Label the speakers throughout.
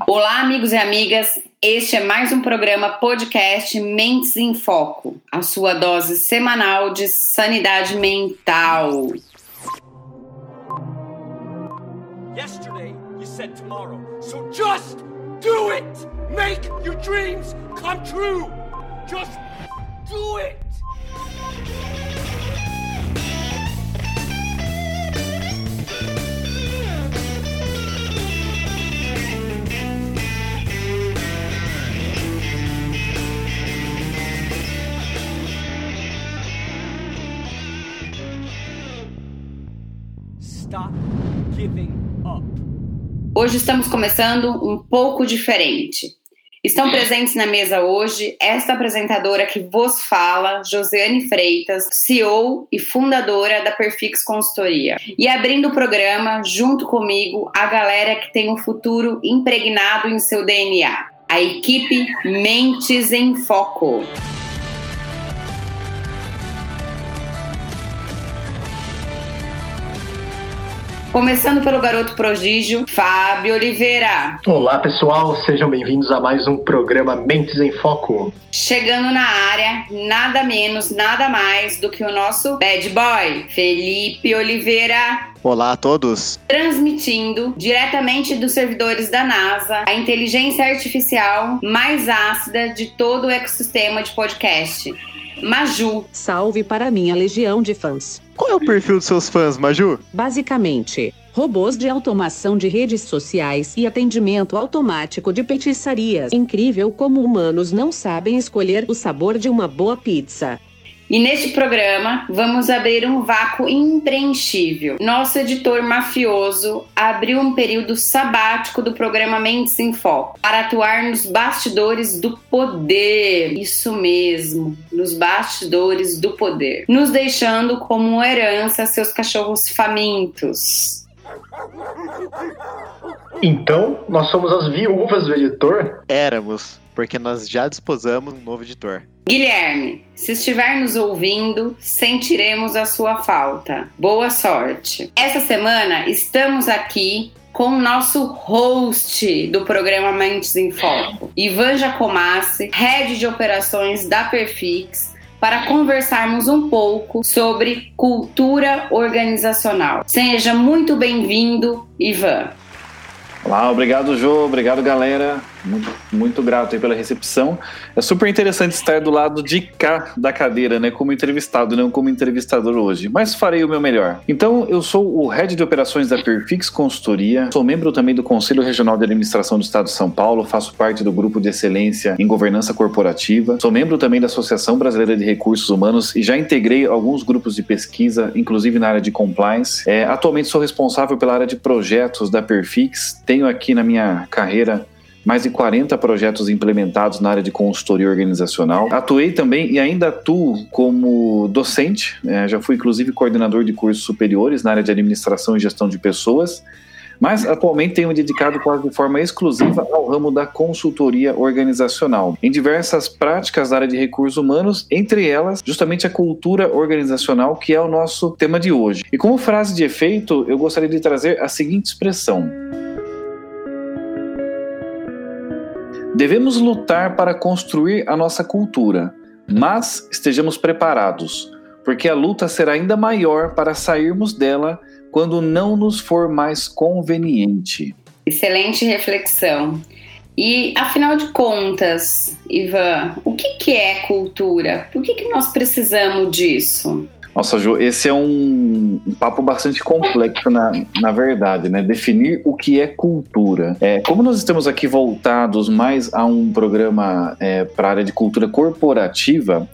Speaker 1: Olá, amigos e amigas. Este é mais um programa podcast Mentes em Foco, a sua dose semanal de sanidade mental. Yesterday you said tomorrow, so just do it. Make your dreams come true. Just do it. Hoje estamos começando um pouco diferente. Estão presentes na mesa hoje esta apresentadora que vos fala, Josiane Freitas, CEO e fundadora da Perfix Consultoria. E abrindo o programa, junto comigo, a galera que tem um futuro impregnado em seu DNA. A equipe Mentes em Foco. Começando pelo garoto prodígio, Fábio Oliveira.
Speaker 2: Olá, pessoal, sejam bem-vindos a mais um programa Mentes em Foco.
Speaker 1: Chegando na área, nada menos, nada mais do que o nosso bad boy, Felipe Oliveira.
Speaker 3: Olá a todos.
Speaker 1: Transmitindo diretamente dos servidores da NASA a inteligência artificial mais ácida de todo o ecossistema de podcast. Maju.
Speaker 4: Salve para minha legião de fãs.
Speaker 3: Qual é o perfil dos seus fãs, Maju?
Speaker 4: Basicamente, robôs de automação de redes sociais e atendimento automático de petiçarias. Incrível como humanos não sabem escolher o sabor de uma boa pizza.
Speaker 1: E neste programa vamos abrir um vácuo impreenchível. Nosso editor mafioso abriu um período sabático do programa Mentes em Foco para atuar nos bastidores do poder. Isso mesmo, nos bastidores do poder, nos deixando como herança seus cachorros famintos.
Speaker 2: Então, nós somos as viúvas do editor?
Speaker 3: Éramos porque nós já disposamos um novo editor.
Speaker 1: Guilherme, se estiver nos ouvindo, sentiremos a sua falta. Boa sorte. Essa semana estamos aqui com o nosso host do programa Mentes em Foco, Ivan Jacomassi, head de operações da Perfix, para conversarmos um pouco sobre cultura organizacional. Seja muito bem-vindo, Ivan.
Speaker 5: Olá, obrigado, Jô, obrigado, galera. Muito, muito grato pela recepção. É super interessante estar do lado de cá da cadeira, né, como entrevistado, não como entrevistador hoje, mas farei o meu melhor. Então, eu sou o Head de Operações da Perfix Consultoria, sou membro também do Conselho Regional de Administração do Estado de São Paulo, faço parte do Grupo de Excelência em Governança Corporativa, sou membro também da Associação Brasileira de Recursos Humanos e já integrei alguns grupos de pesquisa, inclusive na área de compliance. É, atualmente sou responsável pela área de projetos da Perfix, tenho aqui na minha carreira mais de 40 projetos implementados na área de consultoria organizacional. Atuei também e ainda atuo como docente, né? já fui inclusive coordenador de cursos superiores na área de administração e gestão de pessoas, mas atualmente tenho me dedicado quase de forma exclusiva ao ramo da consultoria organizacional, em diversas práticas da área de recursos humanos, entre elas justamente a cultura organizacional, que é o nosso tema de hoje. E como frase de efeito, eu gostaria de trazer a seguinte expressão. Devemos lutar para construir a nossa cultura, mas estejamos preparados, porque a luta será ainda maior para sairmos dela quando não nos for mais conveniente.
Speaker 1: Excelente reflexão. E afinal de contas, Ivan, o que, que é cultura? Por que, que nós precisamos disso?
Speaker 5: Nossa, Ju, esse é um, papo bastante complexo na, na verdade, né? Definir o que é cultura. É, como nós estamos aqui voltados mais a um programa é, para a área de cultura corporativa,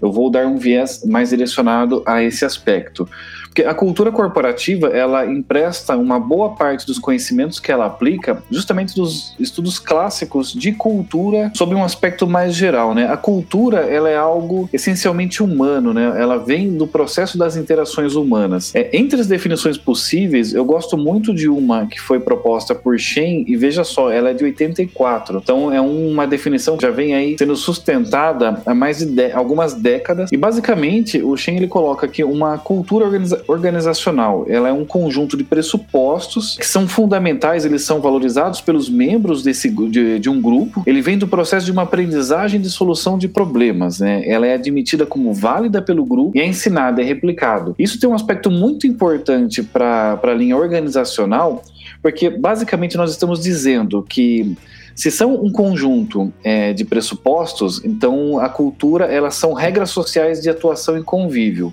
Speaker 5: eu vou dar um viés mais direcionado a esse aspecto. Porque a cultura corporativa, ela empresta uma boa parte dos conhecimentos que ela aplica justamente dos estudos clássicos de cultura sob um aspecto mais geral, né? A cultura, ela é algo essencialmente humano, né? Ela vem do processo das interações humanas. É, entre as definições possíveis, eu gosto muito de uma que foi proposta por Shen e veja só, ela é de 84. Então é uma definição que já vem aí sendo sustentada há mais de, de algumas décadas e basicamente o Shen ele coloca aqui uma cultura organizacional organizacional, ela é um conjunto de pressupostos que são fundamentais, eles são valorizados pelos membros desse, de, de um grupo. Ele vem do processo de uma aprendizagem de solução de problemas, né? Ela é admitida como válida pelo grupo e é ensinada, é replicado. Isso tem um aspecto muito importante para a linha organizacional, porque basicamente nós estamos dizendo que se são um conjunto é, de pressupostos, então a cultura elas são regras sociais de atuação e convívio.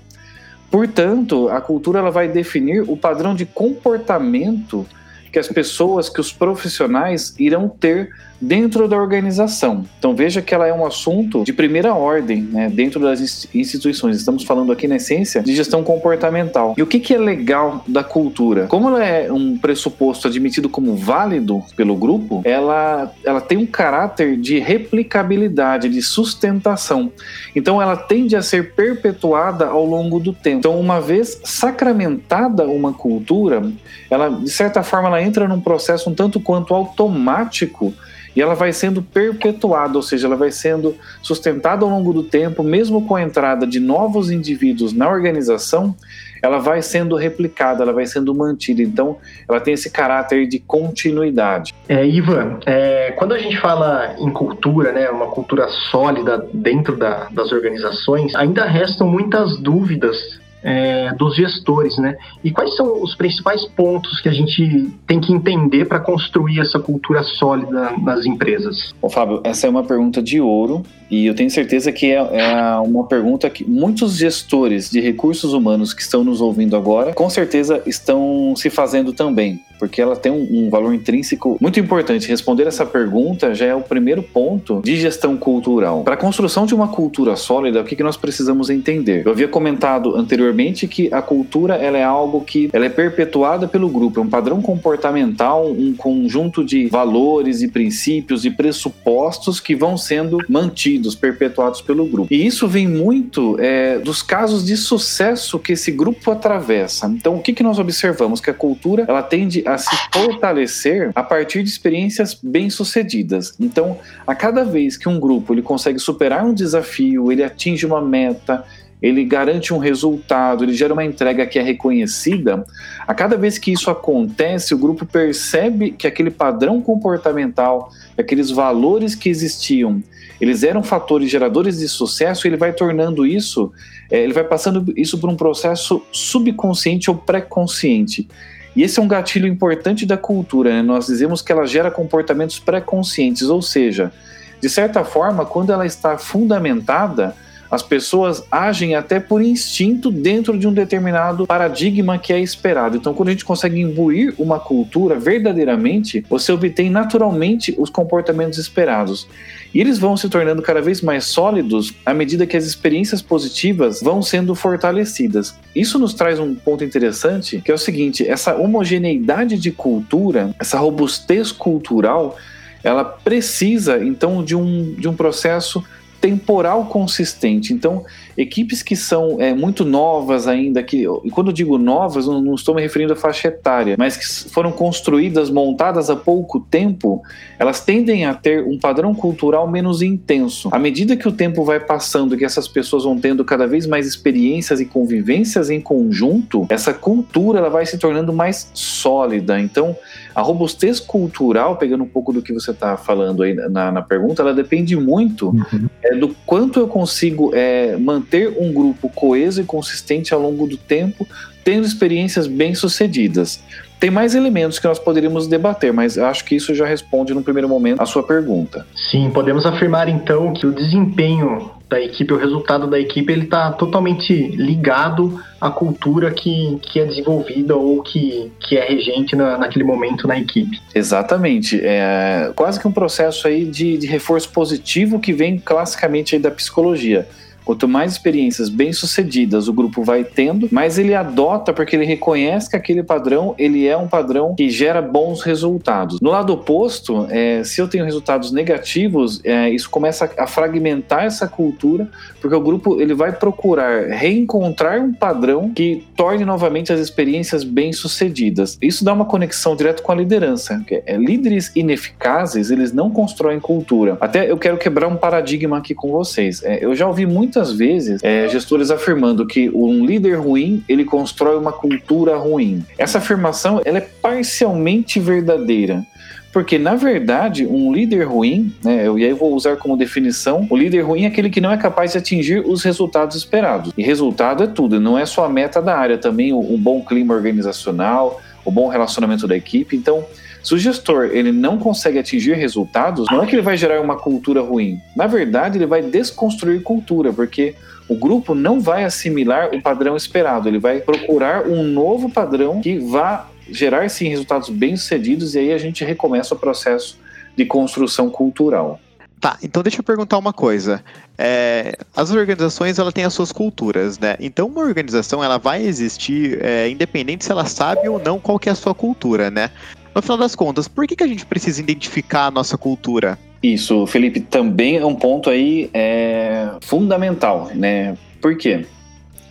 Speaker 5: Portanto, a cultura ela vai definir o padrão de comportamento que as pessoas, que os profissionais irão ter dentro da organização. Então veja que ela é um assunto de primeira ordem né, dentro das instituições. Estamos falando aqui na essência de gestão comportamental. E o que, que é legal da cultura? Como ela é um pressuposto admitido como válido pelo grupo, ela, ela tem um caráter de replicabilidade, de sustentação. Então ela tende a ser perpetuada ao longo do tempo. Então uma vez sacramentada uma cultura, ela de certa forma ela entra num processo um tanto quanto automático e ela vai sendo perpetuada, ou seja, ela vai sendo sustentada ao longo do tempo, mesmo com a entrada de novos indivíduos na organização, ela vai sendo replicada, ela vai sendo mantida. Então, ela tem esse caráter de continuidade.
Speaker 2: É, Ivan, é, quando a gente fala em cultura, né, uma cultura sólida dentro da, das organizações, ainda restam muitas dúvidas é, dos gestores, né? E quais são os principais pontos que a gente tem que entender para construir essa cultura sólida nas empresas?
Speaker 5: Bom, Fábio, essa é uma pergunta de ouro e eu tenho certeza que é, é uma pergunta que muitos gestores de recursos humanos que estão nos ouvindo agora, com certeza estão se fazendo também porque ela tem um, um, valor intrínseco muito importante. Responder essa pergunta já é o primeiro ponto de gestão cultural. Para a construção de uma cultura sólida, o que, que nós precisamos entender? Eu havia comentado anteriormente que a cultura ela é algo que ela é perpetuada pelo grupo, é um padrão comportamental, um conjunto de valores e princípios e pressupostos que vão sendo mantidos, perpetuados pelo grupo. E isso vem muito é, dos casos de sucesso que esse grupo atravessa. Então, o que, que nós observamos? Que a cultura ela tende a se fortalecer a partir de experiências bem-sucedidas. Então, a cada vez que um grupo ele consegue superar um desafio, ele atinge uma meta, ele garante um resultado, ele gera uma entrega que é reconhecida, a cada vez que isso acontece, o grupo percebe que aquele padrão comportamental, aqueles valores que existiam, eles eram fatores geradores de sucesso, ele vai tornando isso, é, ele vai passando isso por um processo subconsciente ou pré-consciente. E esse é um gatilho importante da cultura, né? Nós dizemos que ela gera comportamentos pré-conscientes, ou seja, de certa forma, quando ela está fundamentada, as pessoas agem até por instinto dentro de um determinado paradigma que é esperado. Então, quando a gente consegue imbuir uma cultura verdadeiramente, você obtém naturalmente os comportamentos esperados. E eles vão se tornando cada vez mais sólidos à medida que as experiências positivas vão sendo fortalecidas. Isso nos traz um ponto interessante, que é o seguinte: essa homogeneidade de cultura, essa robustez cultural, ela precisa então de um, de um processo temporal consistente. Então, equipes que são é, muito novas ainda, que e quando eu digo novas, não, não, estou me referindo à faixa etária, mas que foram construídas, montadas há pouco tempo, elas tendem a ter um padrão cultural menos intenso. À medida que o tempo vai passando, que essas pessoas vão tendo cada vez mais experiências e convivências em conjunto, essa cultura ela vai se tornando mais sólida. Então, a robustez cultural, pegando um pouco do que você está falando aí na, na, pergunta, ela depende muito uhum. é, do quanto eu consigo é, manter um grupo coeso e consistente ao longo do tempo, tendo experiências bem-sucedidas. Tem mais elementos que nós poderíamos debater, mas acho que isso já responde no primeiro momento a sua pergunta.
Speaker 2: Sim, podemos afirmar então que o desempenho da equipe, o resultado da equipe, ele está totalmente ligado à cultura que, que é desenvolvida ou que, que é regente na, naquele momento na equipe.
Speaker 5: Exatamente. É quase que um processo aí de, de reforço positivo que vem classicamente da psicologia. Quanto mais experiências bem-sucedidas o grupo vai tendo, mais ele adota porque ele reconhece que aquele padrão ele é um padrão que gera bons resultados. No lado oposto, é, se eu tenho resultados negativos, é, isso começa a fragmentar essa cultura, porque o grupo ele vai procurar reencontrar um padrão que torne novamente as experiências bem-sucedidas. Isso dá uma conexão direto com a liderança. É, líderes ineficazes eles não constroem cultura. Até eu quero quebrar um paradigma aqui com vocês. É, eu já ouvi muito muitas vezes é, gestores afirmando que um líder ruim ele constrói uma cultura ruim. Essa afirmação ela é parcialmente verdadeira. Porque, na verdade, um líder ruim, né, e aí eu vou usar como definição, o líder ruim é aquele que não é capaz de atingir os resultados esperados. E resultado é tudo, não é só a meta da área, também um bom clima organizacional, o bom relacionamento da equipe. Então, se o gestor ele não consegue atingir resultados, não é que ele vai gerar uma cultura ruim. Na verdade, ele vai desconstruir cultura, porque o grupo não vai assimilar o padrão esperado, ele vai procurar um novo padrão que vá gerar sim resultados bem-sucedidos e aí a gente recomeça o processo de construção cultural.
Speaker 3: Tá, então deixa eu perguntar uma coisa. É, as organizações ela têm as suas culturas, né? Então uma organização ela vai existir é, independente se ela sabe ou não qual que é a sua cultura, né? No final das contas, por que, que a gente precisa identificar a nossa cultura?
Speaker 5: Isso, Felipe, também é um ponto aí é, fundamental, né? Por quê?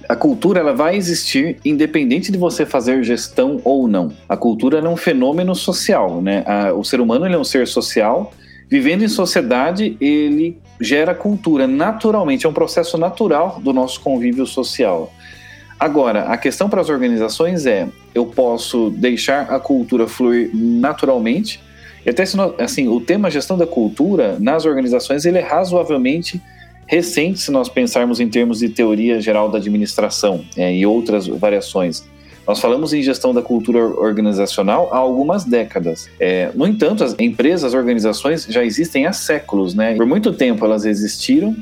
Speaker 5: A cultura ela vai existir independente de você fazer gestão ou não. A cultura é um fenômeno social, né? o ser humano é um ser social. Vivendo em sociedade, ele gera cultura naturalmente, é um processo natural do nosso convívio social. Agora, a questão para as organizações é: eu posso deixar a cultura fluir naturalmente, e até assim, o tema gestão da cultura nas organizações ele é razoavelmente recente se nós pensarmos em termos de teoria geral da administração é, e outras variações. Nós falamos em gestão da cultura organizacional há algumas décadas. É, no entanto, as empresas, as organizações já existem há séculos, né? Por muito tempo elas existiram,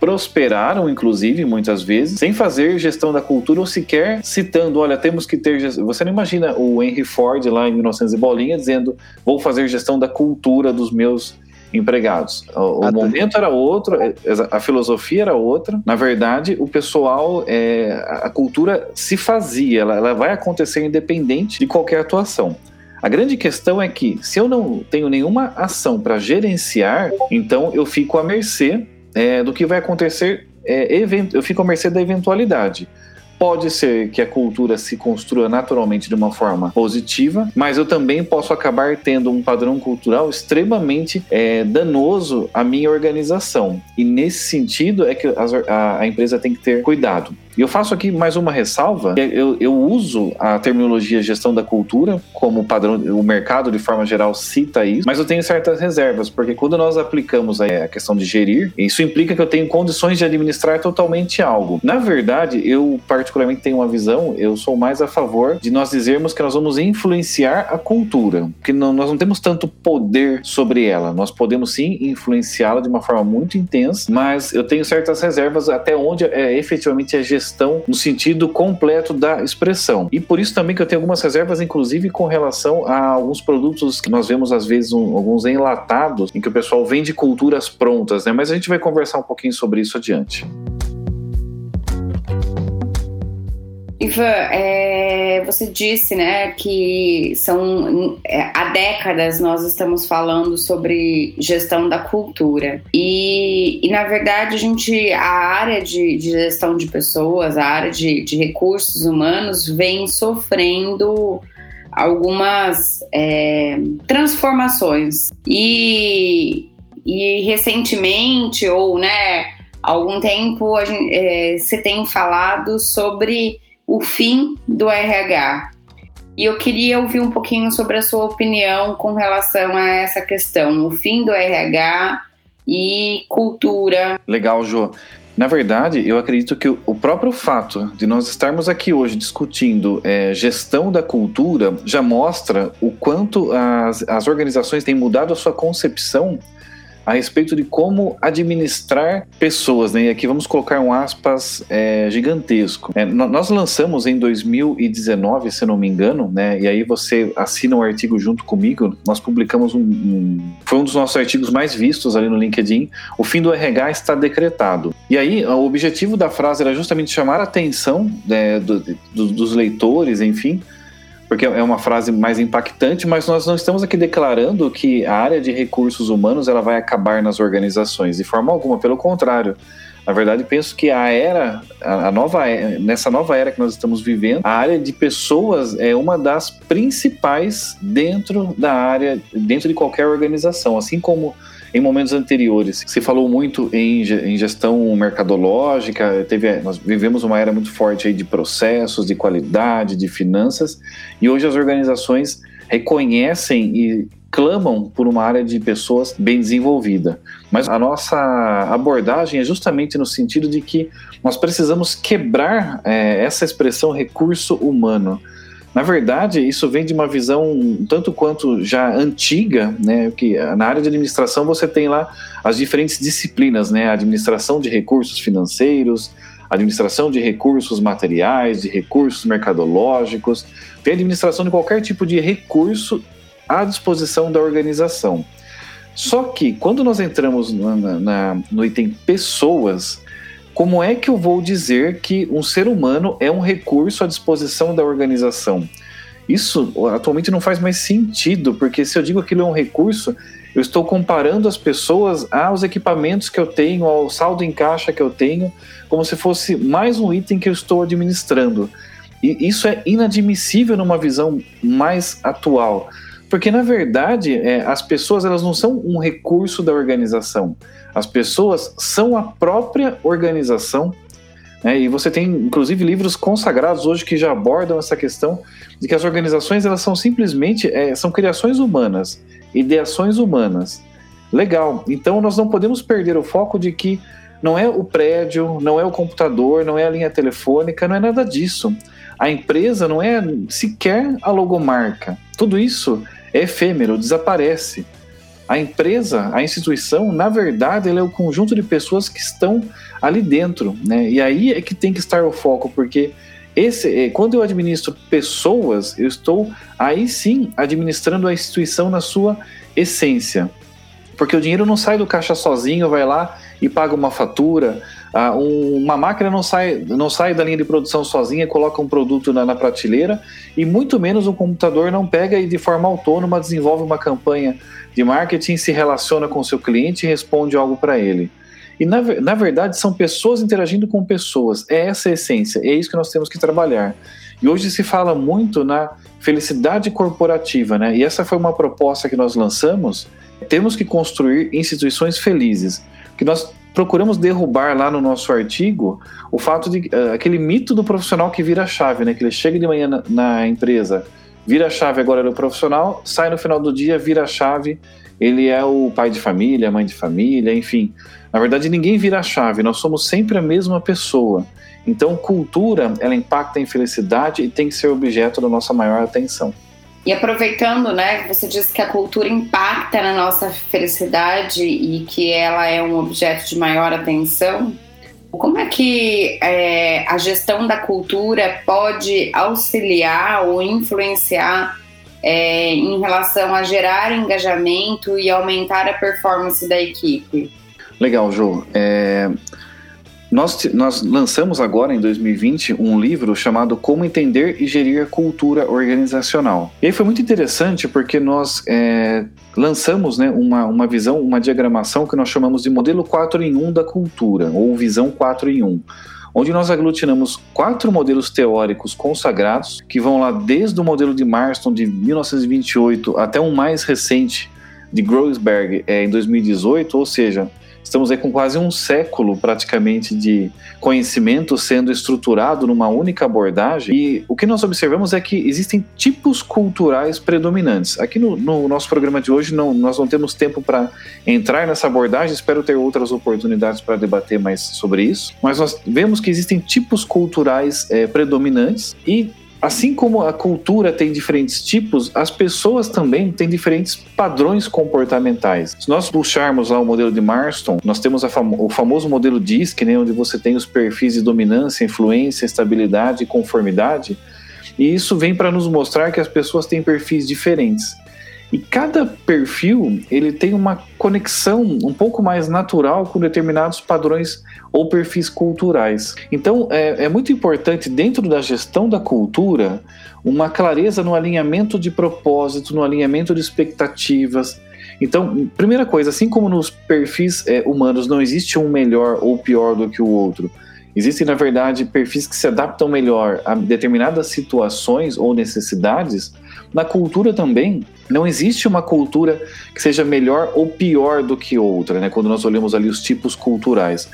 Speaker 5: prosperaram, inclusive, muitas vezes, sem fazer gestão da cultura ou sequer citando, olha, temos que ter. Você não imagina o Henry Ford lá em 1900 e bolinha dizendo, vou fazer gestão da cultura dos meus empregados. O, o momento era outro, é, a filosofia era outra. Na verdade, o pessoal, é, a cultura se fazia, ela, ela vai acontecer independente de qualquer atuação. A grande questão é que, se eu não tenho nenhuma ação para gerenciar, então eu fico à mercê é, do que vai acontecer, é, eu fico à mercê da eventualidade. Pode ser que a cultura se construa naturalmente de uma forma positiva, mas eu também posso acabar tendo um padrão cultural extremamente é, danoso à minha organização. E nesse sentido é que a, a empresa tem que ter cuidado. E eu faço aqui mais uma ressalva. Eu, eu uso a terminologia gestão da cultura como padrão, o mercado de forma geral cita isso, mas eu tenho certas reservas, porque quando nós aplicamos a questão de gerir, isso implica que eu tenho condições de administrar totalmente algo. Na verdade, eu particularmente tenho uma visão, eu sou mais a favor de nós dizermos que nós vamos influenciar a cultura, porque não, nós não temos tanto poder sobre ela. Nós podemos sim influenciá-la de uma forma muito intensa, mas eu tenho certas reservas até onde é efetivamente a gestão gestão no sentido completo da expressão. E por isso também que eu tenho algumas reservas, inclusive com relação a alguns produtos que nós vemos às vezes um, alguns enlatados, em que o pessoal vende culturas prontas, né? Mas a gente vai conversar um pouquinho sobre isso adiante.
Speaker 1: Ivan, é, você disse né, que são é, há décadas nós estamos falando sobre gestão da cultura. E, e na verdade, a gente, a área de, de gestão de pessoas, a área de, de recursos humanos vem sofrendo algumas é, transformações. E, e recentemente, ou né, há algum tempo, gente, é, você tem falado sobre o fim do RH. E eu queria ouvir um pouquinho sobre a sua opinião com relação a essa questão, o fim do RH e cultura.
Speaker 5: Legal, Jô. Na verdade, eu acredito que o próprio fato de nós estarmos aqui hoje discutindo é, gestão da cultura já mostra o quanto as, as organizações têm mudado a sua concepção a respeito de como administrar pessoas, né? E aqui vamos colocar um aspas é, gigantesco. É, nós lançamos em 2019, se não me engano, né? E aí você assina um artigo junto comigo. Nós publicamos um, um foi um dos nossos artigos mais vistos ali no LinkedIn. O fim do RH está decretado. E aí o objetivo da frase era justamente chamar a atenção né, do, do, dos leitores, enfim, porque é uma frase mais impactante, mas nós não estamos aqui declarando que a área de recursos humanos ela vai acabar nas organizações, de forma alguma, pelo contrário. Na verdade, penso que a era, a nova, nessa nova era que nós estamos vivendo, a área de pessoas é uma das principais dentro da área, dentro de qualquer organização. Assim como em momentos anteriores se falou muito em, em gestão mercadológica, teve, nós vivemos uma era muito forte de processos, de qualidade, de finanças, e hoje as organizações reconhecem e clamam por uma área de pessoas bem desenvolvida. Mas a nossa abordagem é justamente no sentido de que nós precisamos quebrar é, essa expressão recurso humano. Na verdade, isso vem de uma visão tanto quanto já antiga, né? Que na área de administração você tem lá as diferentes disciplinas, né? administração de recursos financeiros, administração de recursos materiais, de recursos mercadológicos, tem administração de qualquer tipo de recurso à disposição da organização. Só que quando nós entramos na, na, no item pessoas, como é que eu vou dizer que um ser humano é um recurso à disposição da organização? Isso atualmente não faz mais sentido, porque se eu digo que aquilo é um recurso, eu estou comparando as pessoas aos equipamentos que eu tenho, ao saldo em caixa que eu tenho, como se fosse mais um item que eu estou administrando. E isso é inadmissível numa visão mais atual. Porque, na verdade, é, as pessoas elas não são um recurso da organização. As pessoas são a própria organização. Né? E você tem, inclusive, livros consagrados hoje que já abordam essa questão de que as organizações elas são simplesmente é, são criações humanas, ideações humanas. Legal. Então, nós não podemos perder o foco de que não é o prédio, não é o computador, não é a linha telefônica, não é nada disso. A empresa não é sequer a logomarca. Tudo isso é efêmero, desaparece. A empresa, a instituição, na verdade, ela é o conjunto de pessoas que estão ali dentro, né? E aí é que tem que estar o foco, porque esse, é, quando eu administro pessoas, eu estou aí sim administrando a instituição na sua essência. Porque o dinheiro não sai do caixa sozinho, vai lá e paga uma fatura, ah, uma máquina não sai, não sai da linha de produção sozinha, coloca um produto na, na, prateleira, e muito menos um computador não pega e de forma autônoma desenvolve uma campanha de marketing, se relaciona com o seu cliente e responde algo para ele. E na, na verdade são pessoas interagindo com pessoas, é essa a essência, é isso que nós temos que trabalhar. E hoje se fala muito na felicidade corporativa, né? E essa foi uma proposta que nós lançamos. Temos que construir instituições felizes, que nós procuramos derrubar lá no nosso artigo o fato de uh, aquele mito do profissional que vira a chave, né? Que ele chega de manhã na, na empresa, vira a chave agora do profissional, sai no final do dia, vira a chave, ele é o pai de família, mãe de família, enfim. Na verdade, ninguém vira a chave, nós somos sempre a mesma pessoa. Então, cultura, ela impacta em felicidade e tem que ser objeto da nossa maior atenção.
Speaker 1: E aproveitando, né, você disse que a cultura impacta na nossa felicidade e que ela é um objeto de maior atenção. Como é que é, a gestão da cultura pode auxiliar ou influenciar é, em relação a gerar engajamento e aumentar a performance da equipe?
Speaker 5: Legal, Ju. É, nós, nós lançamos agora, em 2020, um livro chamado Como Entender e Gerir a Cultura Organizacional. E foi muito interessante porque nós é, lançamos né, uma, uma visão, uma diagramação que nós chamamos de modelo 4 em 1 da cultura, ou visão 4 em 1 onde nós aglutinamos quatro modelos teóricos consagrados, que vão lá desde o modelo de Marston de 1928 até um mais recente de Groesberg é, em 2018, ou seja, Estamos aí com quase um século praticamente de conhecimento sendo estruturado numa única abordagem. E o que nós observamos é que existem tipos culturais predominantes. Aqui no, no nosso programa de hoje não, nós não temos tempo para entrar nessa abordagem, espero ter outras oportunidades para debater mais sobre isso, mas nós vemos que existem tipos culturais é, predominantes e Assim como a cultura tem diferentes tipos, as pessoas também têm diferentes padrões comportamentais. Se nós puxarmos lá o modelo de Marston, nós temos famo o famoso modelo DISC, né, onde você tem os perfis de dominância, influência, estabilidade e conformidade. E isso vem para nos mostrar que as pessoas têm perfis diferentes. E cada perfil ele tem uma conexão um pouco mais natural com determinados padrões ou perfis culturais. Então é, é muito importante dentro da gestão da cultura uma clareza no alinhamento de propósito, no alinhamento de expectativas. Então, primeira coisa, assim como nos perfis é, humanos não existe um melhor ou pior do que o outro, existem, na verdade, perfis que se adaptam melhor a determinadas situações ou necessidades. Na cultura também, não existe uma cultura que seja melhor ou pior do que outra, né? Quando nós olhamos ali os tipos culturais.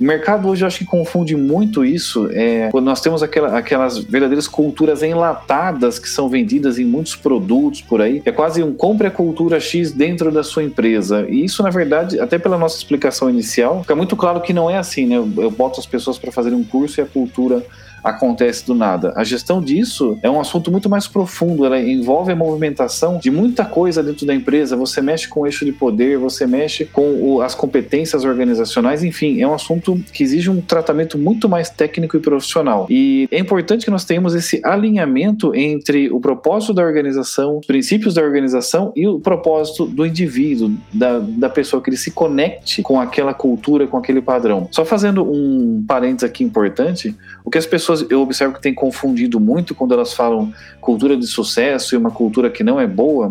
Speaker 5: O mercado hoje eu acho que confunde muito isso. É, quando nós temos aquela, aquelas verdadeiras culturas enlatadas que são vendidas em muitos produtos por aí. É quase um compre a cultura X dentro da sua empresa. E isso, na verdade, até pela nossa explicação inicial, fica muito claro que não é assim, né? Eu, eu boto as pessoas para fazerem um curso e a cultura acontece do nada. A gestão disso é um assunto muito mais profundo, ela envolve a movimentação de muita coisa dentro da empresa. Você mexe com o eixo de poder, você mexe com o, as competências organizacionais, enfim, é um assunto que exige um tratamento muito mais técnico e profissional. E é importante que nós tenhamos esse alinhamento entre o propósito da organização, os princípios da organização e o propósito do indivíduo, da, da pessoa, que ele se conecte com aquela cultura, com aquele padrão. Só fazendo um parênteses aqui importante, o que as pessoas eu observo que têm confundido muito quando elas falam cultura de sucesso e uma cultura que não é boa,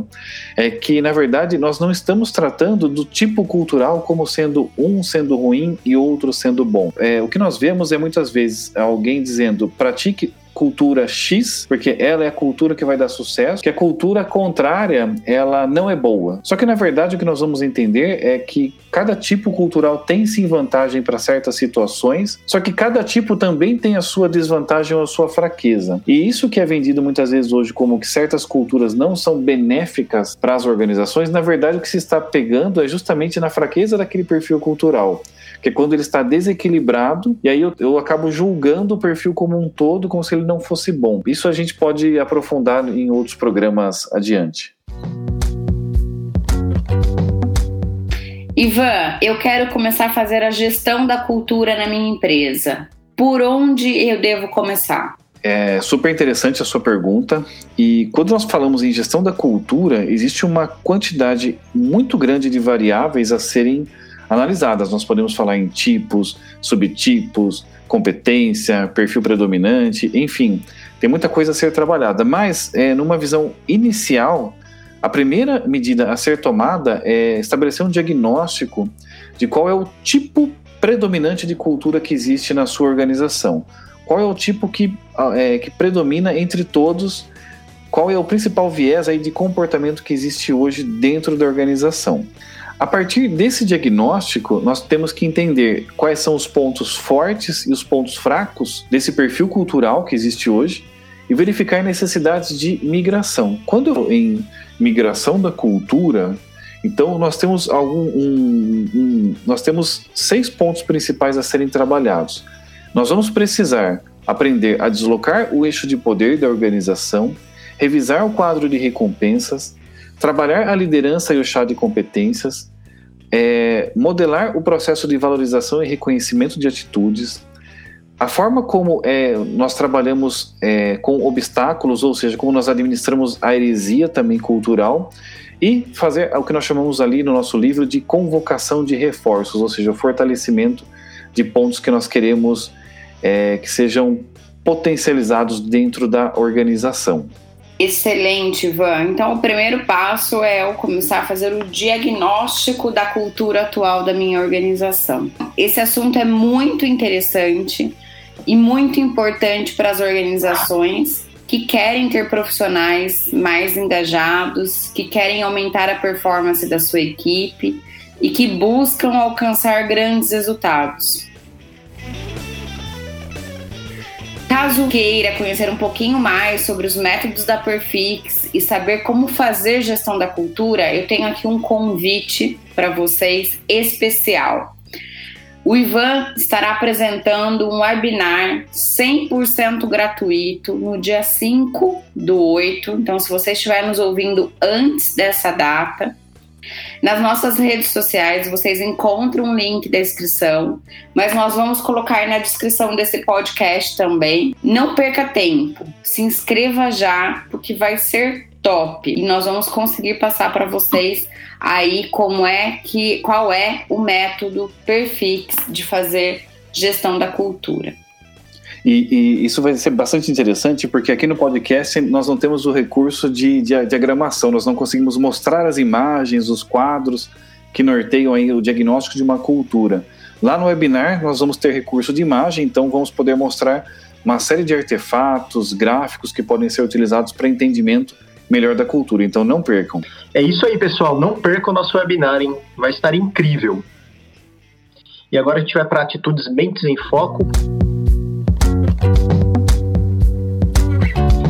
Speaker 5: é que na verdade nós não estamos tratando do tipo cultural como sendo um sendo ruim e outro sendo bom. É, o que nós vemos é muitas vezes alguém dizendo pratique cultura X, porque ela é a cultura que vai dar sucesso, que a cultura contrária, ela não é boa. Só que na verdade o que nós vamos entender é que cada tipo cultural tem sim vantagem para certas situações, só que cada tipo também tem a sua desvantagem ou a sua fraqueza. E isso que é vendido muitas vezes hoje como que certas culturas não são benéficas para as organizações, na verdade o que se está pegando é justamente na fraqueza daquele perfil cultural que é quando ele está desequilibrado, e aí eu, eu acabo julgando o perfil como um todo, como se ele não fosse bom. Isso a gente pode aprofundar em outros programas adiante.
Speaker 1: Ivan, eu quero começar a fazer a gestão da cultura na minha empresa. Por onde eu devo começar?
Speaker 5: É super interessante a sua pergunta. E quando nós falamos em gestão da cultura, existe uma quantidade muito grande de variáveis a serem analisadas. Nós podemos falar em tipos, subtipos, competência, perfil predominante, enfim, tem muita coisa a ser trabalhada. Mas, é, numa visão inicial, a primeira medida a ser tomada é estabelecer um diagnóstico de qual é o tipo predominante de cultura que existe na sua organização. Qual é o tipo que, é, que predomina entre todos? Qual é o principal viés aí de comportamento que existe hoje dentro da organização? A partir desse diagnóstico, nós temos que entender quais são os pontos fortes e os pontos fracos desse perfil cultural que existe hoje e verificar necessidades de migração. Quando em migração da cultura, então nós temos algum um, um, nós temos seis pontos principais a serem trabalhados. Nós vamos precisar aprender a deslocar o eixo de poder da organização, revisar o quadro de recompensas, trabalhar a liderança e o chá de competências, é, modelar o processo de valorização e reconhecimento de atitudes, a forma como é, nós trabalhamos é, com obstáculos, ou seja, como nós administramos a heresia também cultural, e fazer o que nós chamamos ali no nosso livro de convocação de reforços, ou seja, o fortalecimento de pontos que nós queremos é, que sejam potencializados dentro da organização.
Speaker 1: Excelente, Ivan. Então, o primeiro passo é eu começar a fazer o diagnóstico da cultura atual da minha organização. Esse assunto é muito interessante e muito importante para as organizações que querem ter profissionais mais engajados, que querem aumentar a performance da sua equipe e que buscam alcançar grandes resultados. Caso queira conhecer um pouquinho mais sobre os métodos da Perfix e saber como fazer gestão da cultura, eu tenho aqui um convite para vocês especial. O Ivan estará apresentando um webinar 100% gratuito no dia 5 do 8. Então, se você estiver nos ouvindo antes dessa data, nas nossas redes sociais vocês encontram um link da inscrição, mas nós vamos colocar na descrição desse podcast também. Não perca tempo, se inscreva já, porque vai ser top e nós vamos conseguir passar para vocês aí como é que qual é o método Perfix de fazer gestão da cultura.
Speaker 5: E, e, isso vai ser bastante interessante porque aqui no podcast nós não temos o recurso de, diagramação, nós não conseguimos mostrar as imagens, os quadros que norteiam o diagnóstico de uma cultura. Lá no webinar nós vamos ter recurso de imagem, então vamos poder mostrar uma série de artefatos, gráficos que podem ser utilizados para entendimento melhor da cultura. Então não percam.
Speaker 2: É isso aí, pessoal. Não percam o nosso webinar, hein? Vai estar incrível. E agora a gente vai para atitudes mentes em foco.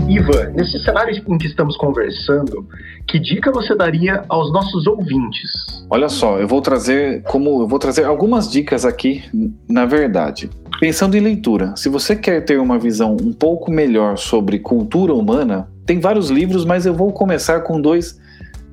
Speaker 2: Ivan, nesse cenário em que estamos conversando, que dica você daria aos nossos ouvintes?
Speaker 5: Olha só, eu vou trazer como eu vou trazer algumas dicas aqui, na verdade. Pensando em leitura, se você quer ter uma visão um pouco melhor sobre cultura humana, tem vários livros, mas eu vou começar com dois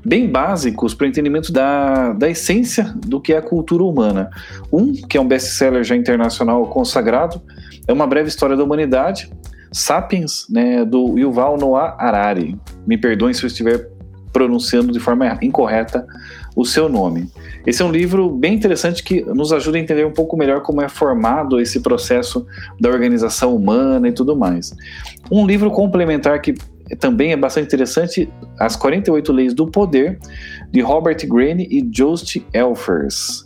Speaker 5: bem básicos para o entendimento da, da essência do que é a cultura humana. Um, que é um best-seller já internacional consagrado, é uma breve história da humanidade, Sapiens, né, do Yuval Noah Harari. Me perdoem se eu estiver pronunciando de forma incorreta o seu nome. Esse é um livro bem interessante que nos ajuda a entender um pouco melhor como é formado esse processo da organização humana e tudo mais. Um livro complementar que também é bastante interessante, As 48 Leis do Poder, de Robert Greene e Jost Elfers.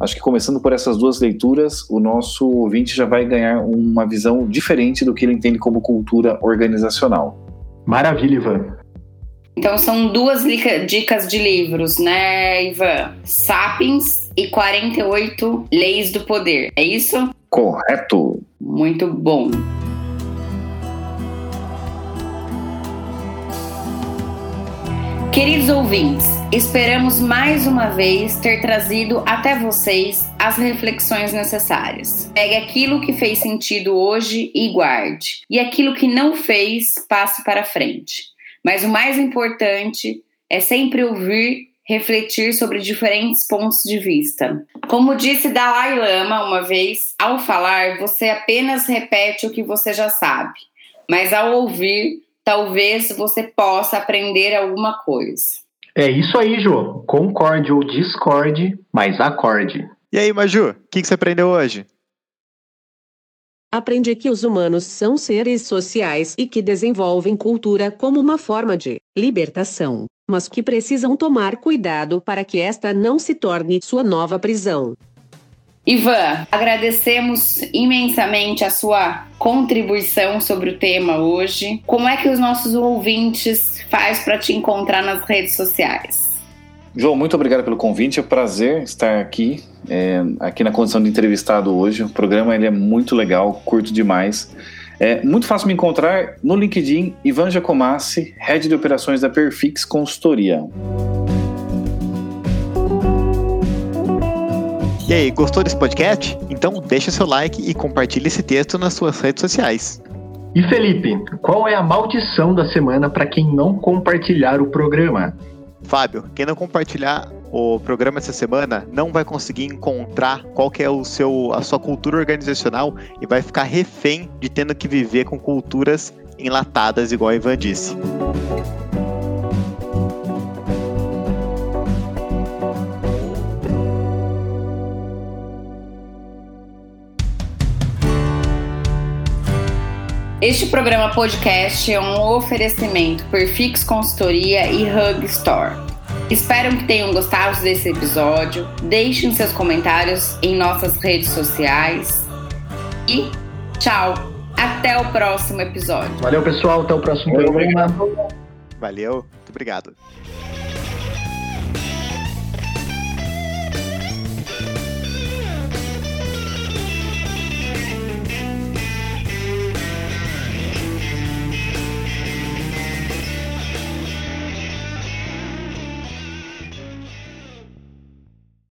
Speaker 5: Acho que começando por essas duas leituras, o nosso ouvinte já vai ganhar uma visão diferente do que ele entende como cultura organizacional.
Speaker 2: Maravilha, Ivan.
Speaker 1: Então são duas dicas de livros, né, Ivan? Sapiens e 48 Leis do Poder, é isso?
Speaker 5: Correto.
Speaker 1: Muito bom. Queridos ouvintes, esperamos mais uma vez ter trazido até vocês as reflexões necessárias. Pegue aquilo que fez sentido hoje e guarde, e aquilo que não fez, passe para frente. Mas o mais importante é sempre ouvir, refletir sobre diferentes pontos de vista. Como disse Dalai Lama uma vez, ao falar, você apenas repete o que você já sabe, mas ao ouvir, talvez você possa aprender alguma coisa.
Speaker 2: É isso aí, Jô. Concorde ou discorde, mas acorde.
Speaker 3: E aí, Maju, o que, que você aprendeu hoje?
Speaker 4: Aprendi que os humanos são seres sociais e que desenvolvem cultura como uma forma de libertação, mas que precisam tomar cuidado para que esta não se torne sua nova prisão.
Speaker 1: Ivan, agradecemos imensamente a sua contribuição sobre o tema hoje. Como é que os nossos ouvintes faz para te encontrar nas redes sociais?
Speaker 5: João, muito obrigado pelo convite. É um prazer estar aqui, é, aqui na condição de entrevistado hoje. O programa ele é muito legal, curto demais. É muito fácil me encontrar no LinkedIn, Ivan Jacomassi, Head de Operações da Perfix Consultoria.
Speaker 3: E aí, gostou desse podcast? Então deixa seu like e compartilhe esse texto nas suas redes sociais.
Speaker 2: E Felipe, qual é a maldição da semana para quem não compartilhar o programa?
Speaker 3: Fábio, quem não compartilhar o programa essa semana não vai conseguir encontrar qual que é o seu, a sua cultura organizacional e vai ficar refém de tendo que viver com culturas enlatadas, igual a Ivan disse.
Speaker 1: Este programa podcast é um oferecimento por Fix Consultoria e Hug Store. Espero que tenham gostado desse episódio. Deixem seus comentários em nossas redes sociais. E tchau! Até o próximo episódio.
Speaker 2: Valeu, pessoal. Até o próximo programa.
Speaker 3: Valeu. Muito obrigado.